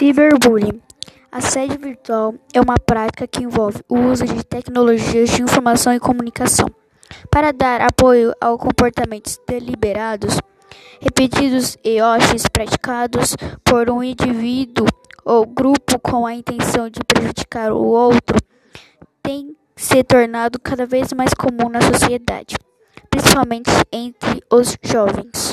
Cyberbullying. Assédio virtual é uma prática que envolve o uso de tecnologias de informação e comunicação para dar apoio a comportamentos deliberados, repetidos e hostis praticados por um indivíduo ou grupo com a intenção de prejudicar o outro, tem se tornado cada vez mais comum na sociedade, principalmente entre os jovens.